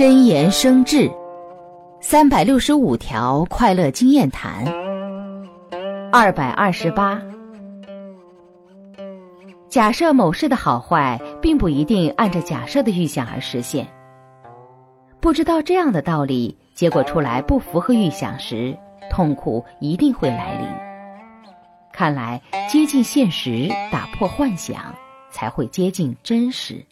真言生智，三百六十五条快乐经验谈，二百二十八。假设某事的好坏，并不一定按照假设的预想而实现。不知道这样的道理，结果出来不符合预想时，痛苦一定会来临。看来接近现实，打破幻想，才会接近真实。